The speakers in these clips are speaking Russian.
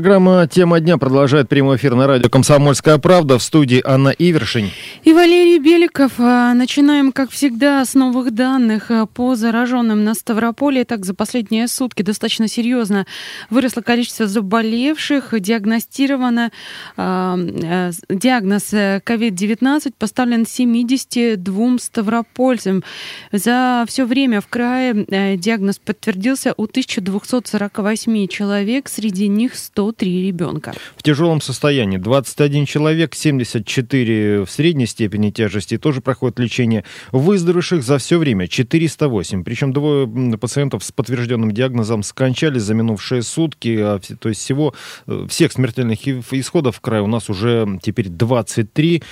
Программа «Тема дня» продолжает прямой эфир на радио «Комсомольская правда» в студии Анна Ивершин. И Валерий Беликов. А, начинаем, как всегда, с новых данных а, по зараженным на Ставрополе. Так, за последние сутки достаточно серьезно выросло количество заболевших. Диагностировано э, диагноз COVID-19 поставлен 72 ставропольцам. За все время в крае диагноз подтвердился у 1248 человек. Среди них 103 ребенка. В тяжелом состоянии 21 человек, 74 в средней степени тяжести тоже проходят лечение. Выздоровевших за все время 408. Причем двое пациентов с подтвержденным диагнозом скончались за минувшие сутки. А то есть всего э, всех смертельных исходов в крае у нас уже теперь 23.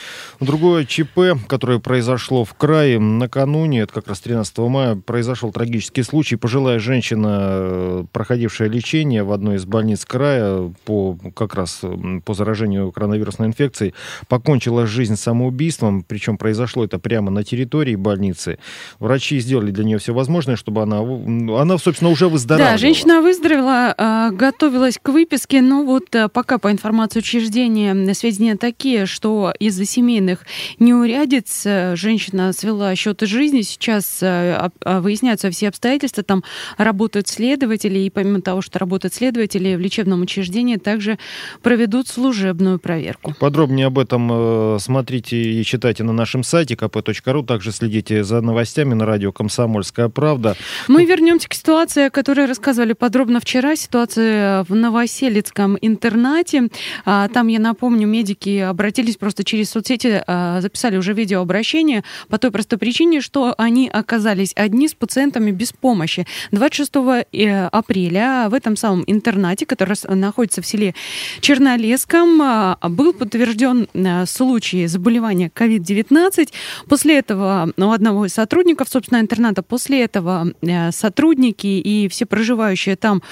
Другое ЧП, которое произошло в крае накануне, это как раз 13 мая, произошел трагический случай. Пожилая женщина, э, проходившая лечение в одной из больниц края по как раз по заражению коронавирусной инфекцией покончила жизнь самоубийством, причем произошло это прямо на территории больницы. Врачи сделали для нее все возможное, чтобы она, она собственно, уже выздоровела. Да, женщина выздоровела, а, готовилась к выписке, но вот а, пока по информации учреждения сведения такие, что из-за семейных неурядиц э, женщина свела счеты жизни. Сейчас э, выясняются все обстоятельства, там работают следователи, и помимо того, что работают следователи в лечебном учреждении, также проведут служебную проверку. Подробнее об этом э, смотрите и читайте на нашем сайте kp.ru. Также следите за новостями на радио «Комсомольская правда». Мы вернемся к ситуации, о которой рассказывали подробно вчера. Ситуация в Новоселицком интернате. А, там, я напомню, медики обратились просто через соцсети, а, записали уже видеообращение по той простой причине, что они оказались одни с пациентами без помощи. 26 э, апреля в этом самом интернате, который находится в селе Чернолеском, а, был подтвержден а, случай заболевания COVID-19. После этого у одного из сотрудников, собственно, интерната, после этого а, сотрудники и все проживающие там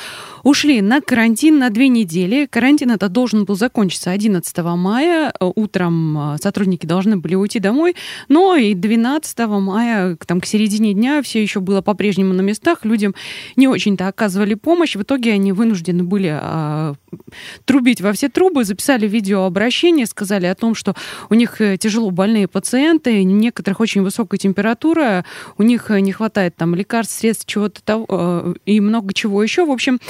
ушли на карантин на две недели. Карантин это должен был закончиться 11 мая. Утром сотрудники должны были уйти домой, но и 12 мая, там, к середине дня, все еще было по-прежнему на местах. Людям не очень-то оказывали помощь. В итоге они вынуждены были трубить во все трубы, записали видеообращение, сказали о том, что у них э, тяжело больные пациенты, у некоторых очень высокая температура, у них э, не хватает там лекарств, средств, чего-то того э, и много чего еще. В общем,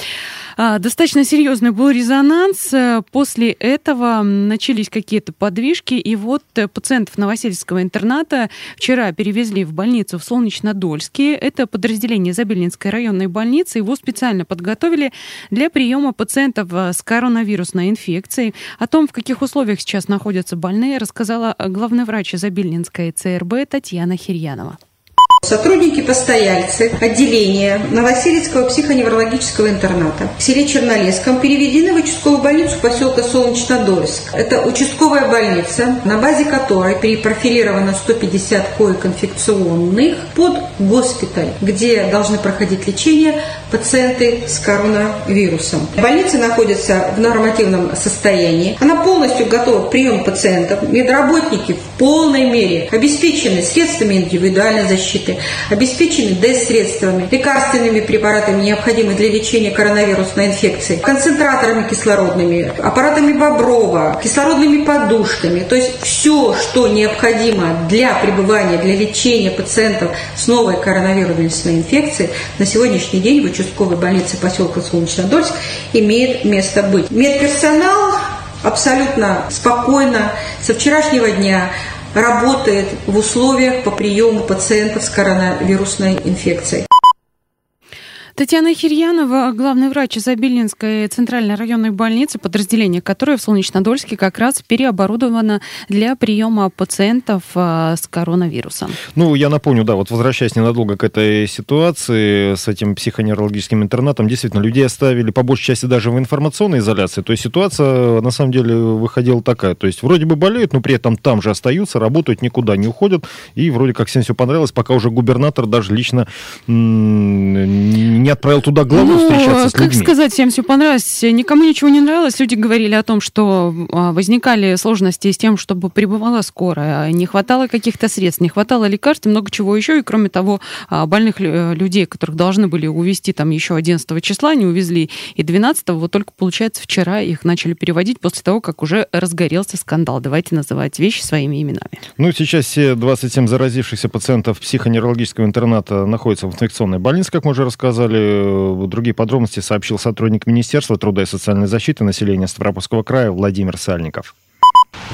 а, достаточно серьезный был резонанс. После этого начались какие-то подвижки, и вот пациентов Новосельского интерната вчера перевезли в больницу в Солнечнодольске. Это подразделение Забелинской районной больницы. Его специально подготовили для приема пациентов с коронавирусной инфекцией. О том, в каких условиях сейчас находятся больные, рассказала главный врач Изобильнинской ЦРБ Татьяна Хирьянова. Сотрудники постояльцы отделения Новосельского психоневрологического интерната в селе Чернолесском переведены в участковую больницу поселка Солнечнодольск. Это участковая больница, на базе которой перепрофилировано 150 коек инфекционных под госпиталь, где должны проходить лечение пациенты с коронавирусом. Больница находится в нормативном состоянии. Она полностью готова к приему пациентов. Медработники в полной мере обеспечены средствами индивидуальной защиты, обеспечены ДЭС-средствами, лекарственными препаратами, необходимыми для лечения коронавирусной инфекции, концентраторами кислородными, аппаратами Боброва, кислородными подушками. То есть все, что необходимо для пребывания, для лечения пациентов с новой коронавирусной инфекцией, на сегодняшний день в участковой больнице поселка Солнечнодольск имеет место быть. Медперсонал абсолютно спокойно со вчерашнего дня работает в условиях по приему пациентов с коронавирусной инфекцией. Татьяна Хирьянова, главный врач Изобильнинской центральной районной больницы, подразделение которой в Солнечнодольске как раз переоборудовано для приема пациентов а, с коронавирусом. Ну, я напомню, да, вот возвращаясь ненадолго к этой ситуации с этим психоневрологическим интернатом, действительно, людей оставили по большей части даже в информационной изоляции. То есть ситуация на самом деле выходила такая. То есть вроде бы болеют, но при этом там же остаются, работают, никуда не уходят. И вроде как всем все понравилось, пока уже губернатор даже лично не не отправил туда главу ну, встречаться с как людьми. сказать, всем все понравилось. Никому ничего не нравилось. Люди говорили о том, что а, возникали сложности с тем, чтобы прибывала скорая, не хватало каких-то средств, не хватало лекарств и много чего еще. И кроме того, а, больных людей, которых должны были увезти там еще 11 числа, не увезли и 12 вот только, получается, вчера их начали переводить после того, как уже разгорелся скандал. Давайте называть вещи своими именами. Ну, сейчас все 27 заразившихся пациентов психоневрологического интерната находятся в инфекционной больнице, как мы уже рассказали. Другие подробности сообщил сотрудник Министерства труда и социальной защиты населения Ставропольского края Владимир Сальников.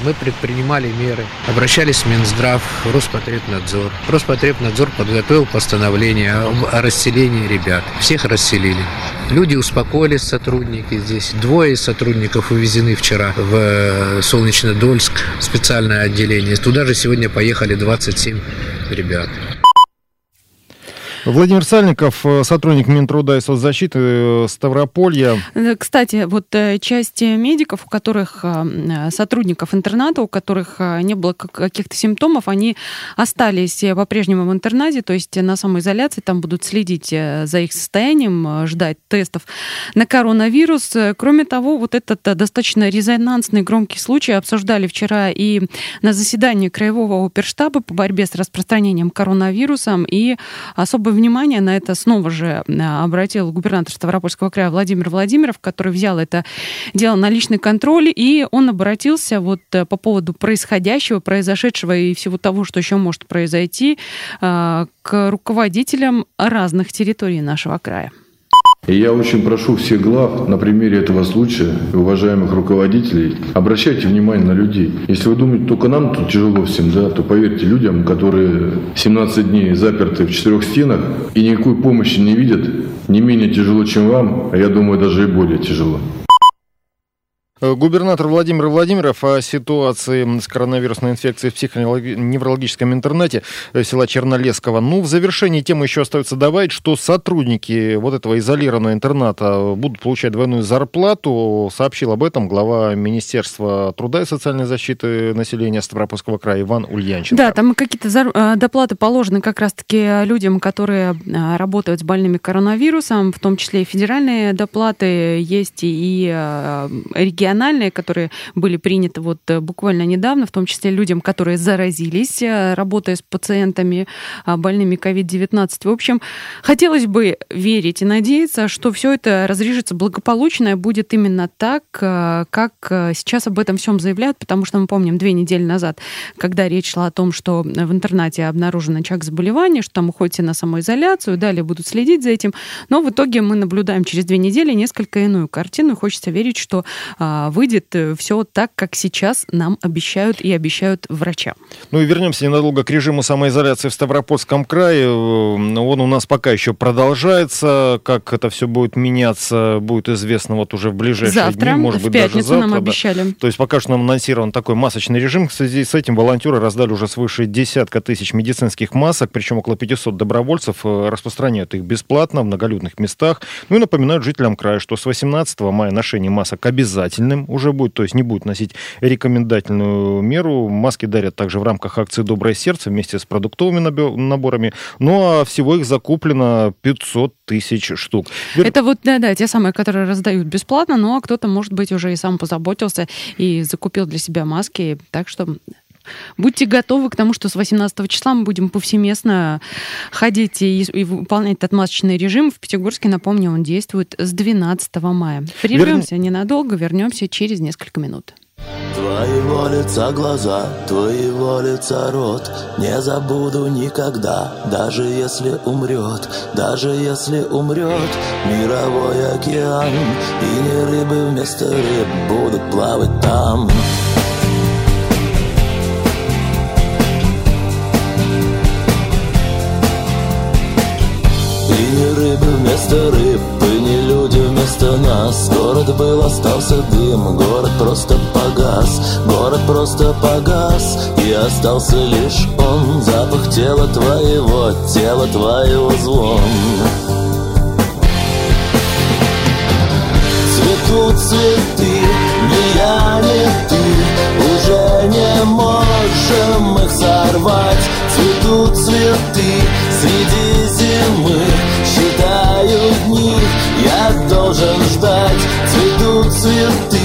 Мы предпринимали меры, обращались в Минздрав, Роспотребнадзор. Роспотребнадзор подготовил постановление о расселении ребят. Всех расселили. Люди успокоились, сотрудники здесь. Двое сотрудников увезены вчера в э, Солнечнодольск, специальное отделение. Туда же сегодня поехали 27 ребят. Владимир Сальников, э, сотрудник Минтруда и соцзащиты э, Ставрополья. Э, кстати, вот часть медиков, у которых, сотрудников интерната, у которых не было каких-то симптомов, они остались по-прежнему в интернате, то есть на самоизоляции, там будут следить за их состоянием, ждать тестов на коронавирус. Кроме того, вот этот достаточно резонансный громкий случай обсуждали вчера и на заседании Краевого оперштаба по борьбе с распространением коронавирусом, и особо внимание на это снова же а, обратил губернатор Ставропольского края Владимир Владимиров, который взял это дело на личный контроль, и он обратился вот э, по поводу происходящего, произошедшего и всего того, что еще может произойти, а, к руководителям разных территорий нашего края. И я очень прошу всех глав на примере этого случая, уважаемых руководителей, обращайте внимание на людей. Если вы думаете, только нам тут тяжело всем, да, то поверьте людям, которые 17 дней заперты в четырех стенах и никакой помощи не видят, не менее тяжело, чем вам, а я думаю, даже и более тяжело. Э, губернатор Владимир Владимиров о ситуации с коронавирусной инфекцией в психоневрологическом интернете э, села Чернолесского. Ну, в завершении темы еще остается добавить, что сотрудники вот этого изолированного интерната будут получать двойную зарплату. Сообщил об этом глава Министерства труда и социальной защиты населения Ставропольского края Иван Ульянченко. Да, там какие-то э, доплаты положены как раз-таки людям, которые работают с больными коронавирусом, в том числе и федеральные доплаты, есть и региональные региональные, которые были приняты вот э, буквально недавно, в том числе людям, которые заразились, э, работая с пациентами а, больными COVID-19. В общем, хотелось бы верить и надеяться, что все это разрешится благополучно и будет именно так, э, как сейчас об этом всем заявляют, потому что мы помним две недели назад, когда речь шла о том, что в интернате обнаружен очаг заболевания, что там уходите на самоизоляцию, далее будут следить за этим. Но в итоге мы наблюдаем через две недели несколько иную картину. Хочется верить, что а, выйдет э, все так, как сейчас нам обещают и обещают врача. Ну и вернемся ненадолго к режиму самоизоляции в Ставропольском крае. Э, он у нас пока еще продолжается. Как это все будет меняться, будет известно вот уже в ближайшие завтра, дни. Может в быть, пятницу даже завтра. нам обещали. Да. То есть пока что нам анонсирован такой масочный режим. В связи с этим волонтеры раздали уже свыше десятка тысяч медицинских масок, причем около 500 добровольцев э, распространяют их бесплатно в многолюдных местах. Ну и напоминают жителям края, что с 18 мая ношение масок обязательно обязательным уже будет, то есть не будет носить рекомендательную меру. Маски дарят также в рамках акции «Доброе сердце» вместе с продуктовыми наборами. Ну а всего их закуплено 500 тысяч штук. Это вот, да-да, те самые, которые раздают бесплатно, а кто-то, может быть, уже и сам позаботился и закупил для себя маски. Так что Будьте готовы к тому, что с 18 числа мы будем повсеместно ходить и, и выполнять этот масочный режим. В Пятигорске, напомню, он действует с 12 мая. Прервемся Верн... ненадолго, вернемся через несколько минут. Твоего лица глаза, твоего лица рот Не забуду никогда, даже если умрет Даже если умрет мировой океан И не рыбы вместо рыб будут плавать там вместо рыб И не люди вместо нас. Город был, остался дым Город просто погас. Город просто погас И остался лишь он. Запах тела твоего Тела твоего звон Цветут цветы Ни я, ни ты. Уже не можем их сорвать. Цветут цветы Среди зимы считают должен ждать. Цветут цветы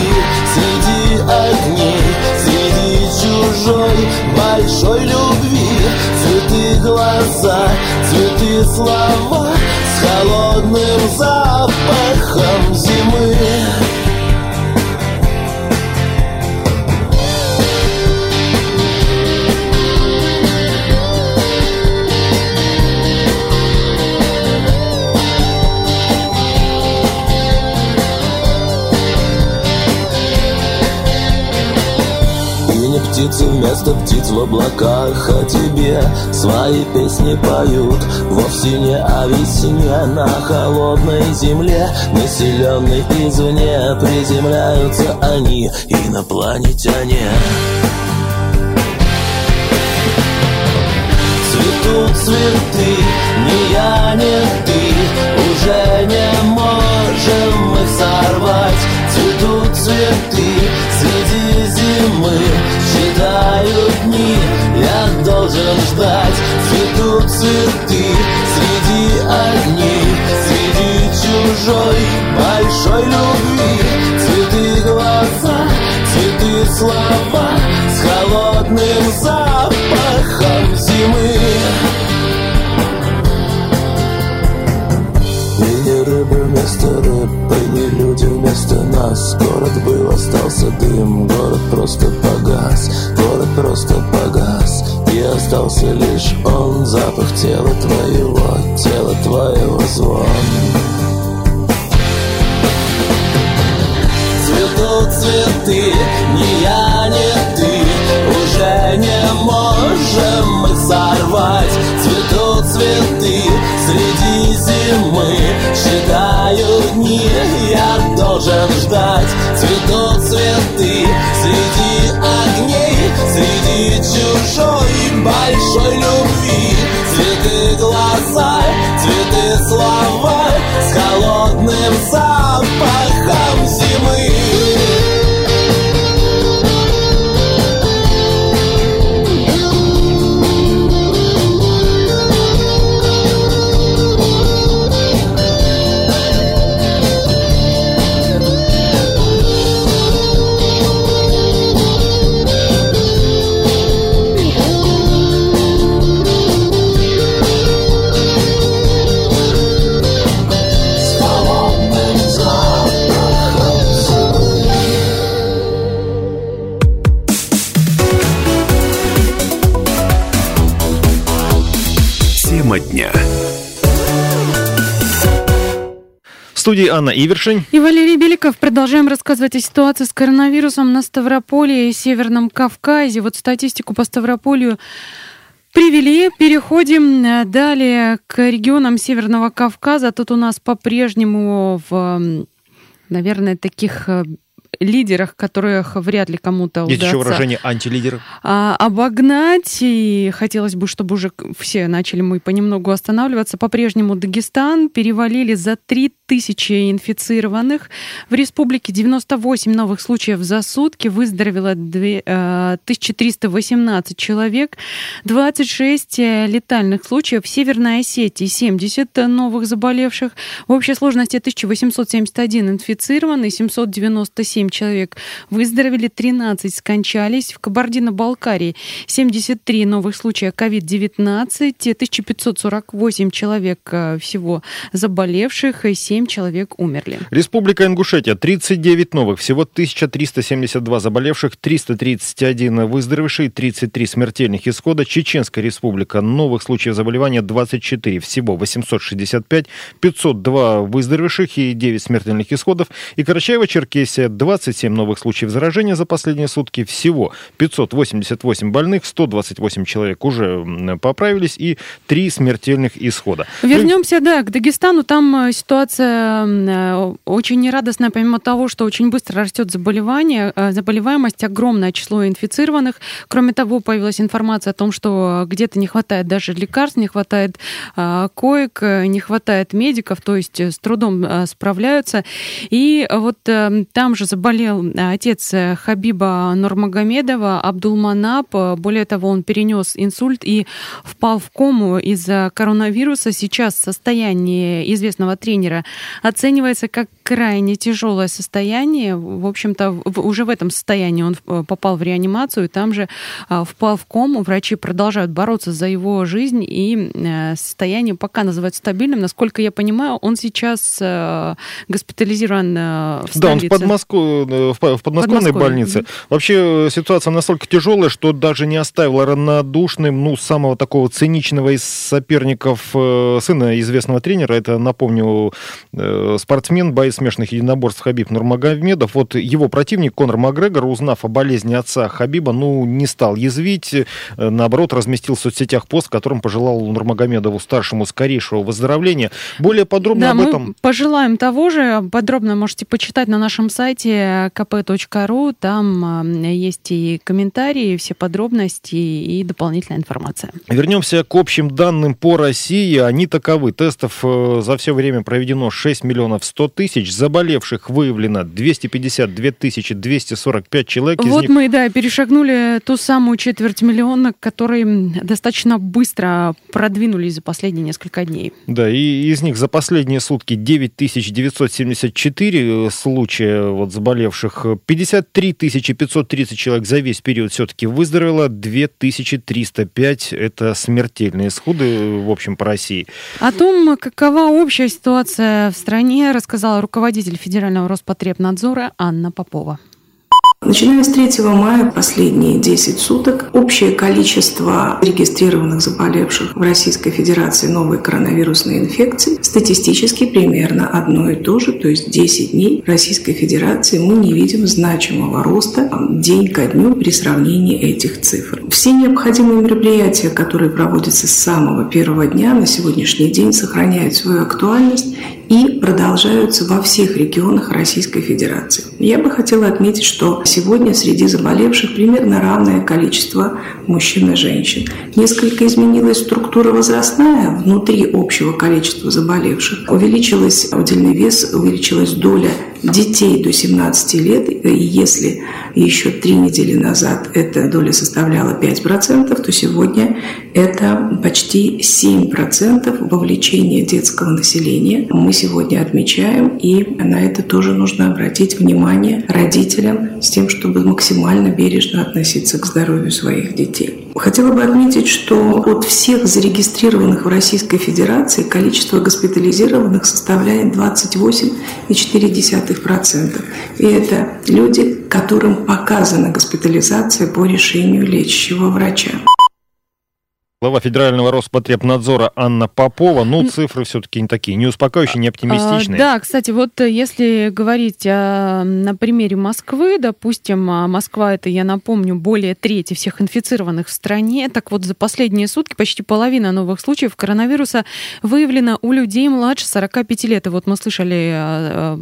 среди огней Среди чужой большой любви. Цветы глаза, цветы слова С холодным запахом зимы птицы вместо птиц в облаках О тебе свои песни поют. Вовсе не о весне на холодной земле Населенной извне приземляются они Инопланетяне. Цветут цветы, ни я, ни ты Уже не можем их сорвать. Цветут цветы среди зимы Считают дни, я должен ждать. Цветут цветы среди огней Среди чужой большой любви. Цветы глаза, цветы слова С холодным запахом зимы вместо рыбы, не люди вместо нас. Город был, остался дым, город просто погас. Город просто погас. И остался лишь он Запах тела твоего, тела твоего звон. Цветут цветы, ни я, ни ты. Уже не можем мы сорвать. Цветут цветы среди зимы должен ждать. Цветут цветы среди огней Среди чужой большой любви. Цветы глаза, цветы слова С холодным запахом зимы студии Анна Ивершин. И Валерий Беликов. Продолжаем рассказывать о ситуации с коронавирусом на Ставрополе и Северном Кавказе. Вот статистику по Ставрополю привели. Переходим э, далее к регионам Северного Кавказа. Тут у нас по-прежнему в, наверное, таких э, лидерах, которых вряд ли кому-то удастся... Есть еще выражение антилидер. А, обогнать, и хотелось бы, чтобы уже все начали мы понемногу останавливаться. По-прежнему Дагестан перевалили за 3000 инфицированных. В республике 98 новых случаев за сутки, выздоровело 1318 э, человек, 26 э, летальных случаев. В Северной Осетии 70 новых заболевших. В общей сложности 1871 инфицированный, 797 7 человек выздоровели, 13 скончались. В Кабардино-Балкарии 73 новых случая COVID-19, 1548 человек э, всего заболевших, и 7 человек умерли. Республика Ингушетия 39 новых, всего 1372 заболевших, 331 выздоровевшие, 33 смертельных исхода. Чеченская республика новых случаев заболевания 24, всего 865, 502 выздоровевших и 9 смертельных исходов. И Карачаево-Черкесия 27 новых случаев заражения за последние сутки. Всего 588 больных, 128 человек уже поправились и 3 смертельных исхода. Вернемся, да, к Дагестану. Там э, ситуация э, очень нерадостная, помимо того, что очень быстро растет заболевание, э, заболеваемость, огромное число инфицированных. Кроме того, появилась информация о том, что где-то не хватает даже лекарств, не хватает коек, не хватает медиков, то есть с трудом справляются. И вот там же заболевание заболел отец Хабиба Нурмагомедова, Абдулманап. Более того, он перенес инсульт и впал в кому из-за коронавируса. Сейчас состояние известного тренера оценивается как крайне тяжелое состояние. В общем-то, уже в этом состоянии он попал в реанимацию, и там же впал в кому. Врачи продолжают бороться за его жизнь, и состояние пока называется стабильным. Насколько я понимаю, он сейчас госпитализирован в столице. Да, он в, Подмоску... в подмосковной больнице. Вообще ситуация настолько тяжелая, что даже не оставила равнодушным, ну, самого такого циничного из соперников э, сына известного тренера. Это, напомню, э, спортсмен, боец смешанных единоборств Хабиб Нурмагомедов. Вот его противник Конор Макгрегор, узнав о болезни отца Хабиба, ну, не стал язвить, э, наоборот, разместил в соцсетях пост, в котором пожелал Нурмагомедову старшему скорейшего выздоровления. Более подробно да, об мы этом... пожелаем того же. Подробно можете почитать на нашем сайте kp.ru. Там есть и комментарии, все подробности и дополнительная информация. Вернемся к общим данным по России. Они таковы. Тестов э, за все время проведено 6 миллионов 100 тысяч. Заболевших выявлено 252 тысячи 245 человек. вот них... мы, да, перешагнули ту самую четверть миллиона, которые достаточно быстро продвинулись за последние несколько дней. Да, и из них за последние сутки 9974 э, случая вот заболевших. 53 530 человек за весь период все-таки выздоровело. 2305 это смертельные исходы, в общем, по России. О том, какова общая ситуация в стране, рассказала руководитель Федерального Роспотребнадзора Анна Попова. Начиная с 3 мая, последние 10 суток, общее количество регистрированных заболевших в Российской Федерации новой коронавирусной инфекции статистически примерно одно и то же, то есть 10 дней в Российской Федерации мы не видим значимого роста день ко дню при сравнении этих цифр. Все необходимые мероприятия, которые проводятся с самого первого дня на сегодняшний день, сохраняют свою актуальность и продолжаются во всех регионах Российской Федерации. Я бы хотела отметить, что сегодня среди заболевших примерно равное количество мужчин и женщин. Несколько изменилась структура возрастная внутри общего количества заболевших. Увеличилась удельный вес, увеличилась доля детей до 17 лет, и если еще три недели назад эта доля составляла 5%, то сегодня это почти 7% вовлечения детского населения. Мы сегодня отмечаем, и на это тоже нужно обратить внимание родителям с тем, чтобы максимально бережно относиться к здоровью своих детей. Хотела бы отметить, что от всех зарегистрированных в Российской Федерации количество госпитализированных составляет 28,4%. И это люди, которым показана госпитализация по решению лечащего врача. Глава Федерального Роспотребнадзора Анна Попова. Ну, цифры все-таки не такие, не успокаивающие, не оптимистичные. А, да, кстати, вот э, если говорить а, на примере Москвы, допустим, а, Москва это, я напомню, более трети всех инфицированных в стране. Так вот, за последние сутки почти половина новых случаев коронавируса выявлена у людей младше 45 лет. И вот мы слышали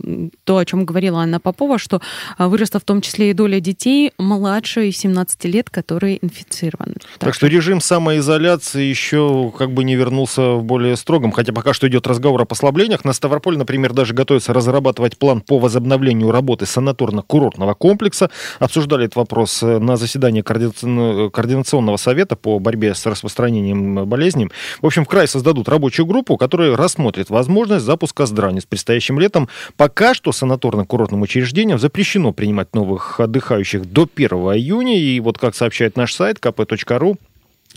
то, о чем говорила Анна Попова, что выросла в том числе и доля детей младше 17 лет, которые инфицированы. Так, так что режим самоизоляции изоляции еще как бы не вернулся в более строгом, хотя пока что идет разговор о послаблениях. На Ставрополе, например, даже готовится разрабатывать план по возобновлению работы санаторно-курортного комплекса. Обсуждали этот вопрос э, на заседании координационного совета по борьбе с распространением болезней. В общем, в край создадут рабочую группу, которая рассмотрит возможность запуска здрани с предстоящим летом. Пока что санаторно-курортным учреждениям запрещено принимать новых отдыхающих до 1 июня. И вот как сообщает наш сайт kp.ru,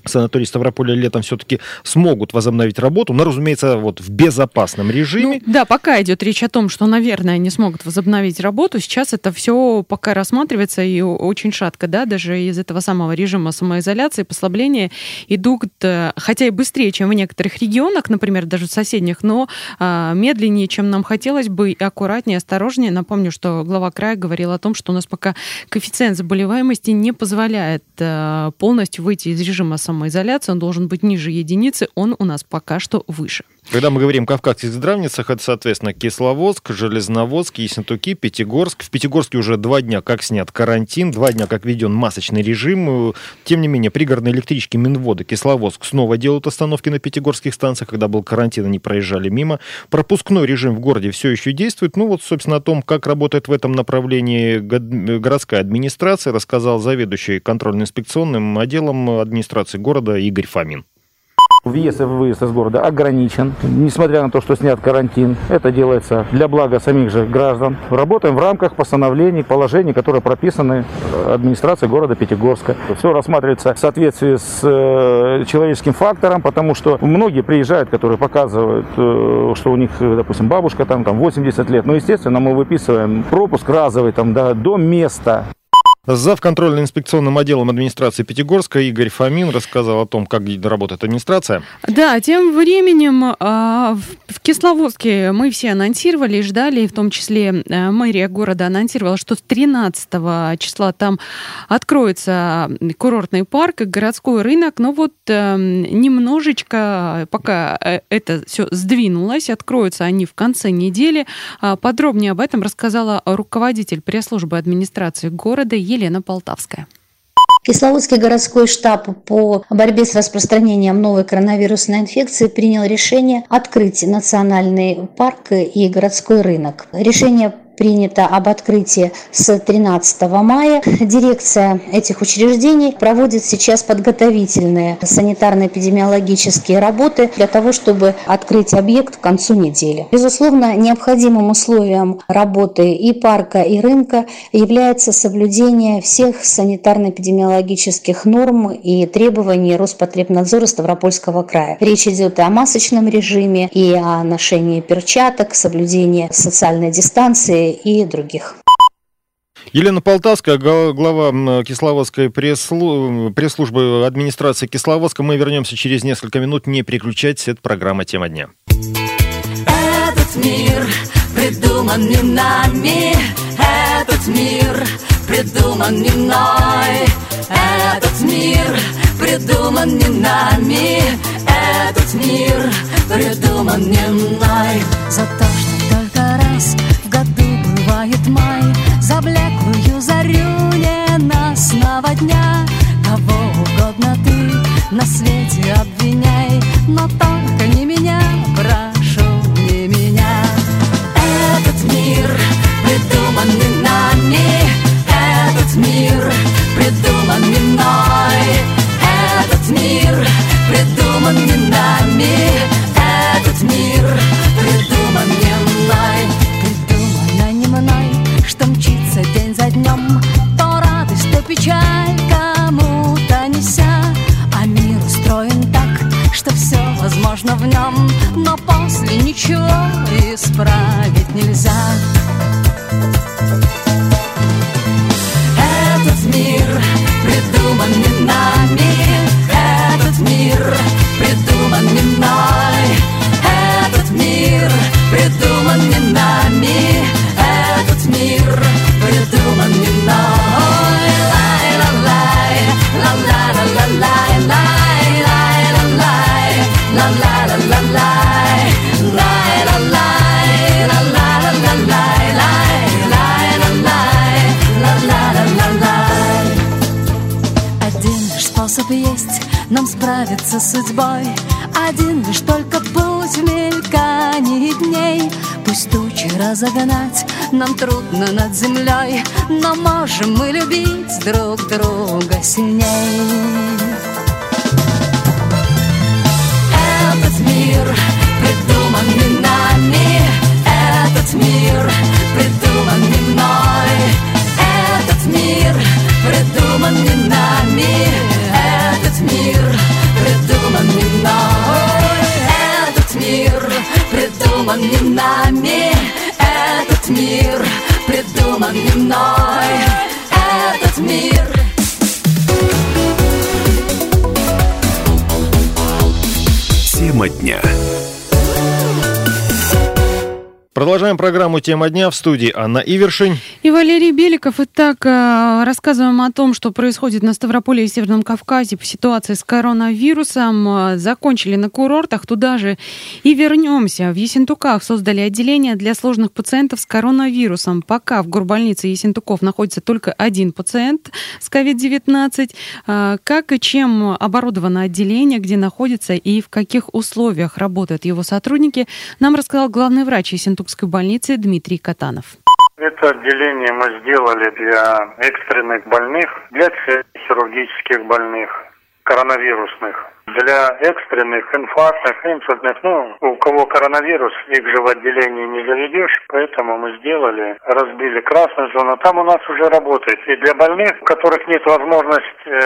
санатории Ставрополя летом все-таки смогут возобновить работу, но, разумеется, вот в безопасном режиме. Ну, да, пока идет речь о том, что, наверное, они смогут возобновить работу. Сейчас это все пока рассматривается и очень шатко, да, даже из этого самого режима самоизоляции, послабления идут, э, хотя и быстрее, чем в некоторых регионах, например, даже в соседних, но а, медленнее, чем нам хотелось бы, и аккуратнее, осторожнее. Напомню, что глава края говорил о том, что у нас пока коэффициент заболеваемости не позволяет а, полностью выйти из режима он должен быть ниже единицы, он у нас пока что выше. Когда мы говорим кавказских здравницах, это, соответственно, Кисловодск, Железноводск, Ессентуки, Пятигорск. В Пятигорске уже два дня как снят карантин, два дня как введен масочный режим. Тем не менее, пригородные электрички Минвода Кисловодск снова делают остановки на пятигорских станциях, когда был карантин, они проезжали мимо. Пропускной режим в городе все еще действует. Ну вот, собственно, о том, как работает в этом направлении городская администрация, рассказал заведующий контрольно-инспекционным отделом администрации города Игорь Фомин. Въезд и выезд из города ограничен, несмотря на то, что снят карантин. Это делается для блага самих же граждан. Работаем в рамках постановлений, положений, которые прописаны администрацией города Пятигорска. Все рассматривается в соответствии с э, человеческим фактором, потому что многие приезжают, которые показывают, э, что у них, допустим, бабушка там, там 80 лет. Ну, естественно, мы выписываем пропуск разовый там, да, до места. Зав контрольно-инспекционным отделом администрации Пятигорска Игорь Фомин рассказал о том, как работает администрация. Да, тем временем а, в Кисловодске мы все анонсировали и ждали, в том числе э, мэрия города анонсировала, что с 13 числа там откроется курортный парк и городской рынок, но вот эм, немножечко пока э, это все сдвинулось, откроются они в конце недели. А, подробнее об этом рассказала руководитель пресс-службы администрации города Елена Елена Полтавская. Кисловодский городской штаб по борьбе с распространением новой коронавирусной инфекции принял решение открыть национальный парк и городской рынок. Решение принято об открытии с 13 мая. Дирекция этих учреждений проводит сейчас подготовительные санитарно-эпидемиологические работы для того, чтобы открыть объект к концу недели. Безусловно, необходимым условием работы и парка, и рынка является соблюдение всех санитарно-эпидемиологических норм и требований Роспотребнадзора Ставропольского края. Речь идет о масочном режиме и о ношении перчаток, соблюдении социальной дистанции и других. Елена Полтавская, глава Кисловодской пресс-службы администрации Кисловодска. Мы вернемся через несколько минут. Не переключайтесь, это программа «Тема дня». Этот мир придуман не нами, этот мир придуман не мной. Этот мир придуман не нами, этот мир придуман не мной. За то, что только раз Наступает май, за блеклую зарю с судьбой, один лишь только путь в мелькании дней. Пусть тучи разогнать нам трудно над землей, но можем мы любить друг друга сильней. Не нами мир придуман не мной. Этот мир. Тема дня. Продолжаем программу «Тема дня» в студии Анна Ивершин. И Валерий Беликов. Итак, э, рассказываем о том, что происходит на Ставрополе и Северном Кавказе по ситуации с коронавирусом. Э, закончили на курортах, туда же и вернемся. В Ессентуках создали отделение для сложных пациентов с коронавирусом. Пока в горбольнице Ессентуков находится только один пациент с COVID-19. Э, как и чем оборудовано отделение, где находится и в каких условиях работают его сотрудники, нам рассказал главный врач Ессентуков Иркутской больницы Дмитрий Катанов. Это отделение мы сделали для экстренных больных, для хирургических больных, коронавирусных для экстренных, инфарктных, инсультных, ну, у кого коронавирус, их же в отделении не заведешь, поэтому мы сделали, разбили красную зону, там у нас уже работает. И для больных, у которых нет возможности э,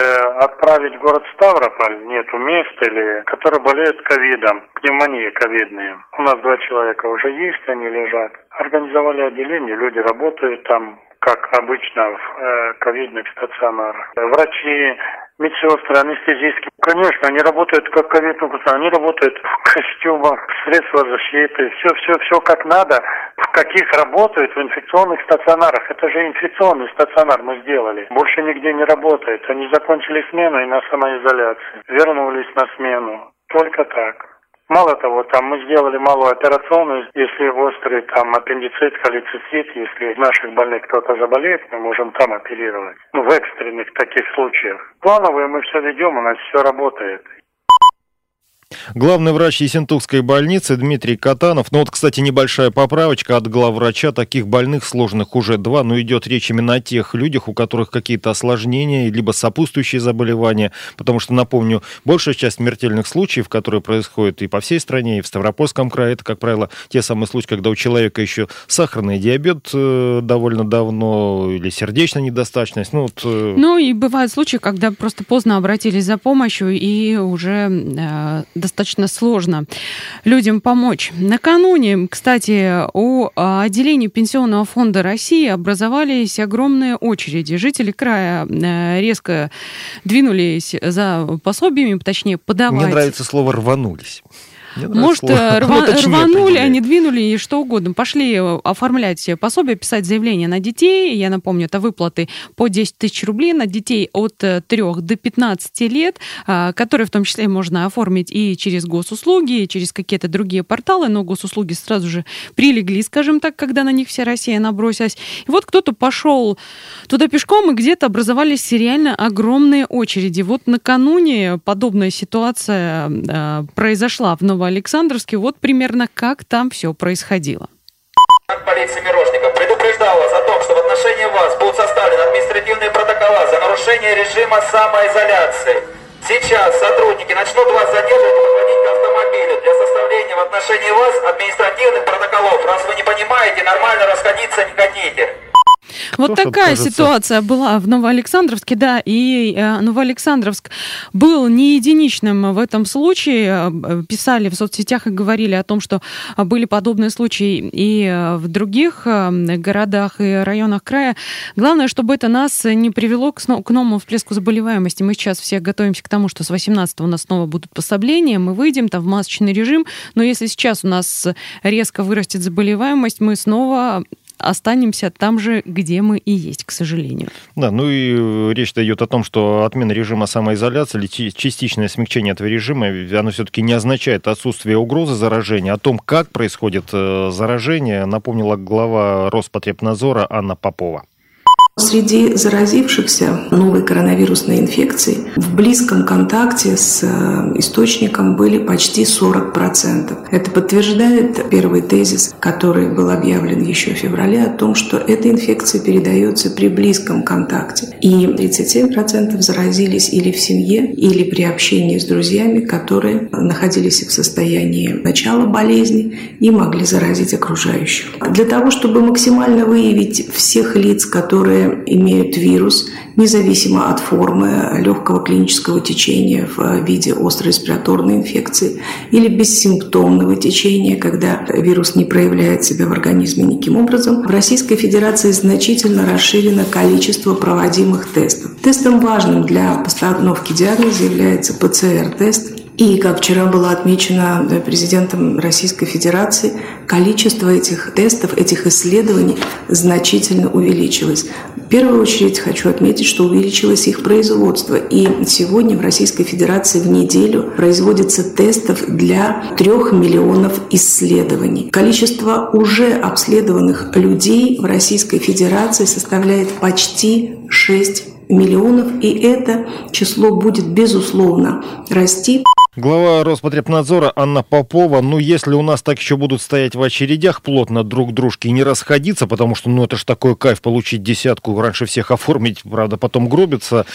отправить в город Ставрополь, нету мест, или которые болеют ковидом, пневмонии ковидные. У нас два человека уже есть, они лежат. Организовали отделение, люди работают там, как обычно в э, ковидных стационарах. Врачи, медсестры, анестезистки, конечно, они работают как ковид они работают в костюмах, средства защиты, все, все, все как надо. В каких работают в инфекционных стационарах? Это же инфекционный стационар мы сделали. Больше нигде не работает. Они закончили смену и на самоизоляции. Вернулись на смену. Только так. Мало того, там мы сделали малую операционную, если острый там аппендицит, холецистит, если из наших больных кто-то заболеет, мы можем там оперировать. Ну, в экстренных таких случаях. Плановые мы все ведем, у нас все работает. Главный врач Ессентукской больницы Дмитрий Катанов. Ну вот, кстати, небольшая поправочка от главврача. Таких больных сложных уже два, но идет речь именно о тех людях, у которых какие-то осложнения, либо сопутствующие заболевания. Потому что, напомню, большая часть смертельных случаев, которые происходят и по всей стране, и в Ставропольском крае, это, как правило, те самые случаи, когда у человека еще сахарный диабет э, довольно давно, или сердечная недостаточность. Ну, вот, э... ну и бывают случаи, когда просто поздно обратились за помощью и уже э, достаточно сложно людям помочь. Накануне, кстати, у а, отделения Пенсионного фонда России образовались огромные очереди. Жители края э, резко двинулись за пособиями, точнее, подавать. Мне нравится слово «рванулись». Может, э, рва... рванули, они двинули и что угодно. Пошли э, оформлять пособие, писать заявление на детей. Я напомню, это выплаты по 10 тысяч рублей на детей от 3 э, до 15 лет, а, которые в том числе можно оформить и через госуслуги, и через какие-то другие порталы, но госуслуги сразу же прилегли, скажем так, когда на них вся Россия набросилась. И вот кто-то пошел туда пешком, и где-то образовались реально огромные очереди. Вот накануне подобная ситуация произошла в Новосибирске Новоалександровске. Вот примерно как там все происходило. Полиция Мирошников предупреждал вас о что в отношении вас будут составлены административные протокола за нарушение режима самоизоляции. Сейчас сотрудники начнут вас задерживать и подводить к автомобилю для составления в отношении вас административных протоколов. Раз вы не понимаете, нормально расходиться не хотите. Вот Что такая ситуация была в Новоалександровске, да, и э, Новоалександровск был не единичным в этом случае. Э, писали в соцсетях и говорили о том, что были подобные случаи и э, в других городах и районах края. Главное, чтобы это нас не привело к, к новому всплеску заболеваемости. Мы сейчас все готовимся к тому, что с 18 у нас снова будут послабления, мы выйдем там в масочный режим, но если сейчас у нас резко вырастет заболеваемость, мы снова останемся там же, где мы и есть, к сожалению. Да, ну и э, речь идет о том, что отмена режима самоизоляции или частичное смягчение этого режима, оно все-таки не означает отсутствие угрозы заражения. О том, как происходит э, заражение, напомнила глава Роспотребнадзора Анна Попова. Среди заразившихся новой коронавирусной инфекцией в близком контакте с э, источником были почти 40%. Это подтверждает первый тезис, который был объявлен еще в феврале, о том, что эта инфекция передается при близком контакте. И 37% заразились или в семье, или при общении с друзьями, которые находились в состоянии начала болезни и могли заразить окружающих. Для того, чтобы максимально выявить всех лиц, которые имеют вирус, независимо от формы легкого клинического течения в виде острой респираторной инфекции или бессимптомного течения, когда вирус не проявляет себя в организме никаким образом, в Российской Федерации значительно расширено количество проводимых тестов. Тестом важным для постановки диагноза является ПЦР-тест, И, как вчера было отмечено э, президентом Российской Федерации, количество этих тестов, этих исследований значительно увеличилось. В первую очередь хочу отметить, что увеличилось их производство. И сегодня в Российской Федерации в неделю производится тестов для трех миллионов исследований. Количество уже обследованных людей в Российской Федерации составляет почти 6 миллионов, и это число будет, безусловно, расти. Глава Роспотребнадзора Анна Попова. Ну, если у нас так еще будут стоять в очередях плотно друг к дружке и не расходиться, потому что, ну, это же такой кайф получить десятку, раньше всех оформить, правда, потом гробиться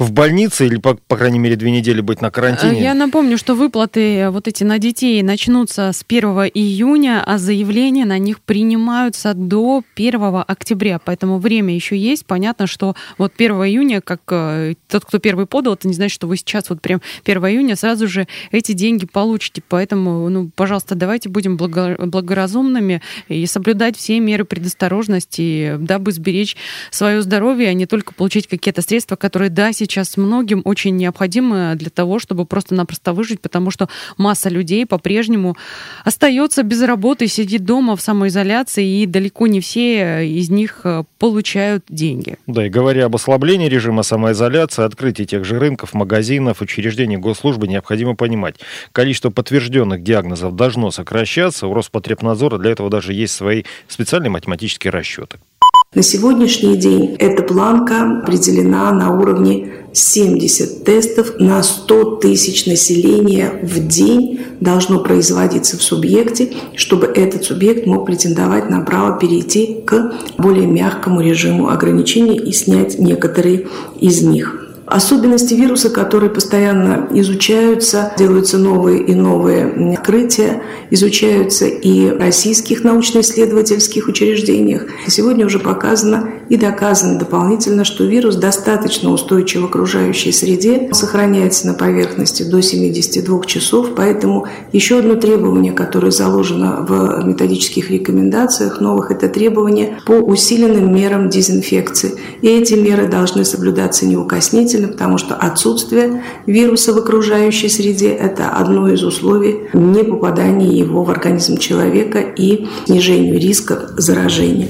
в больнице или, по, по крайней мере, две недели быть на карантине. Я напомню, что выплаты э, вот эти на детей начнутся с 1 июня, а заявления на них принимаются до 1 октября, поэтому время еще есть. Понятно, что вот 1 июня, как э, тот, кто первый подал, это не значит, что вы сейчас вот прям 1 июня сразу же эти деньги получите. Поэтому, ну, пожалуйста, давайте будем благо- благоразумными и соблюдать все меры предосторожности, дабы сберечь свое здоровье, а не только получить какие-то средства, которые, да, сейчас многим очень необходимы для того, чтобы просто-напросто выжить, потому что масса людей по-прежнему остается без работы, сидит дома в самоизоляции, и далеко не все из них э, получают деньги. Да, и говоря об ослаблении режима самоизоляции, открытии тех же рынков, магазинов, учреждений госслужбы, необходимо понимать, количество подтвержденных диагнозов должно сокращаться. У Роспотребнадзора для этого даже есть свои специальные математические расчеты. На сегодняшний день эта планка определена на уровне 70 тестов на 100 тысяч населения в день должно производиться в субъекте, чтобы этот субъект мог претендовать на право перейти к более мягкому режиму ограничений и снять некоторые из них. Особенности вируса, которые постоянно изучаются, делаются новые и новые открытия, изучаются и в российских научно-исследовательских учреждениях. Сегодня уже показано и доказано дополнительно, что вирус достаточно устойчив в окружающей среде, сохраняется на поверхности до 72 часов, поэтому еще одно требование, которое заложено в методических рекомендациях новых, это требование по усиленным мерам дезинфекции. И эти меры должны соблюдаться неукоснительно, потому что отсутствие вируса в окружающей среде – это одно из условий не попадания его в организм человека и снижению риска заражения.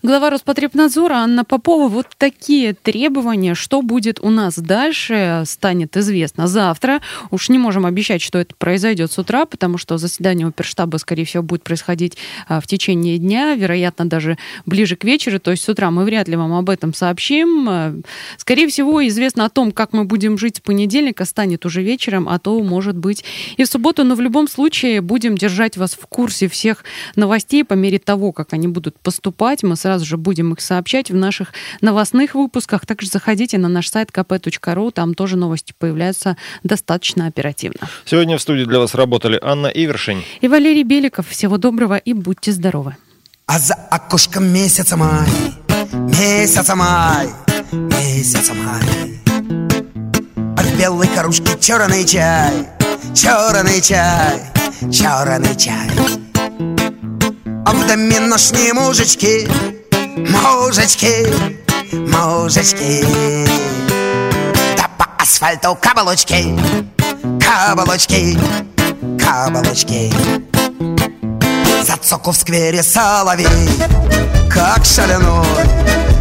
Глава Роспотребнадзора Анна Попова. Вот такие требования. Что будет у нас дальше, станет известно завтра. Уж не можем обещать, что это произойдет с утра, потому что заседание оперштаба, скорее всего, будет происходить а, в течение дня, вероятно, даже ближе к вечеру. То есть с утра мы вряд ли вам об этом сообщим. А, скорее всего, известно о том, как мы будем жить с понедельника, станет уже вечером, а то, может быть, и в субботу. Но в любом случае будем держать вас в курсе всех новостей по мере того, как они будут поступать. Мы сразу же будем их сообщать в наших новостных выпусках. Также заходите на наш сайт kp.ru, там тоже новости появляются достаточно оперативно. Сегодня в студии для вас работали Анна Ивершин и Валерий Беликов. Всего доброго и будьте здоровы. А за окошком месяца май, месяца май, месяца май. А в белой кружке черный чай, черный чай, черный чай. А в доме ношни мужички, мужички, мужички. Да по асфальту каблучки, каблучки, каблучки. Зацокал в сквере соловей, как шаляной,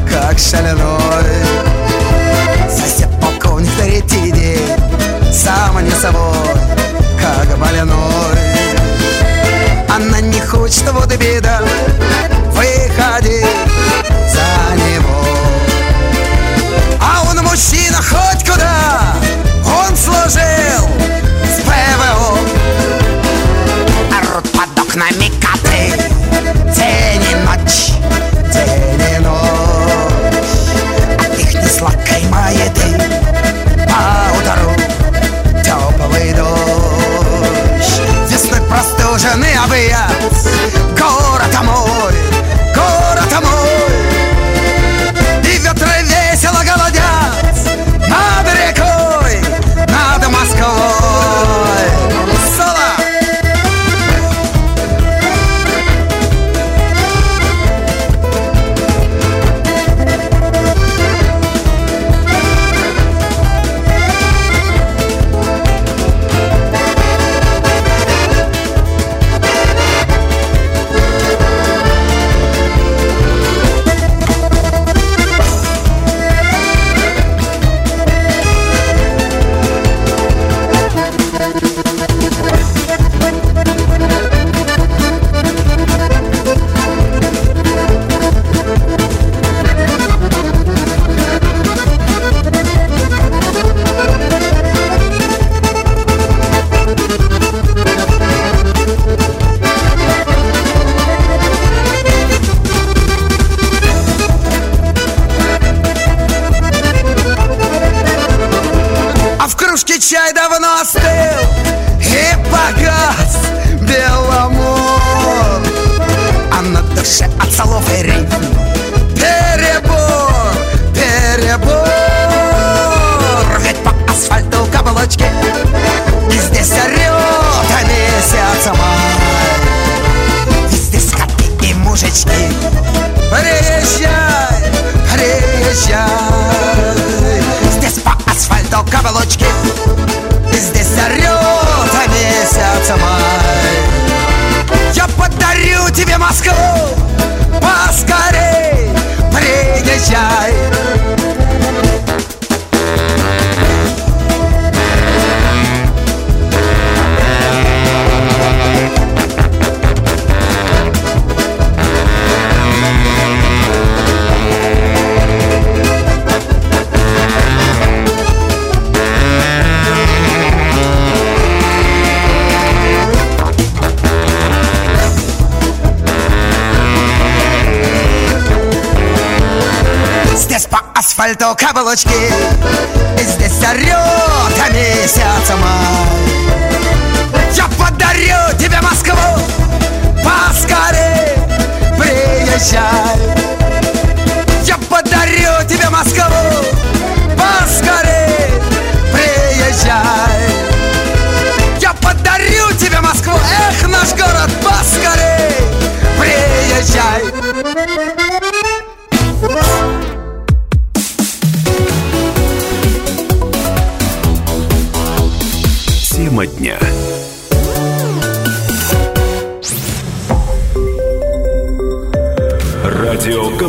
как шаляной. Сосед полковник третий день, сам не собой, как больной. Она не хочет, вот и беда Выходи за него. А он мужчина хоть куда Он служил с ПВО Орут под окнами коты День и ночь, день Москву Поскорей приезжай асфальту каблучки И здесь орет месяц май. Я подарю тебе Москву. Поскорей приезжай. Я подарю тебе Москву. Поскорей приезжай. Я подарю тебе Москву. Эх, наш город, поскорей приезжай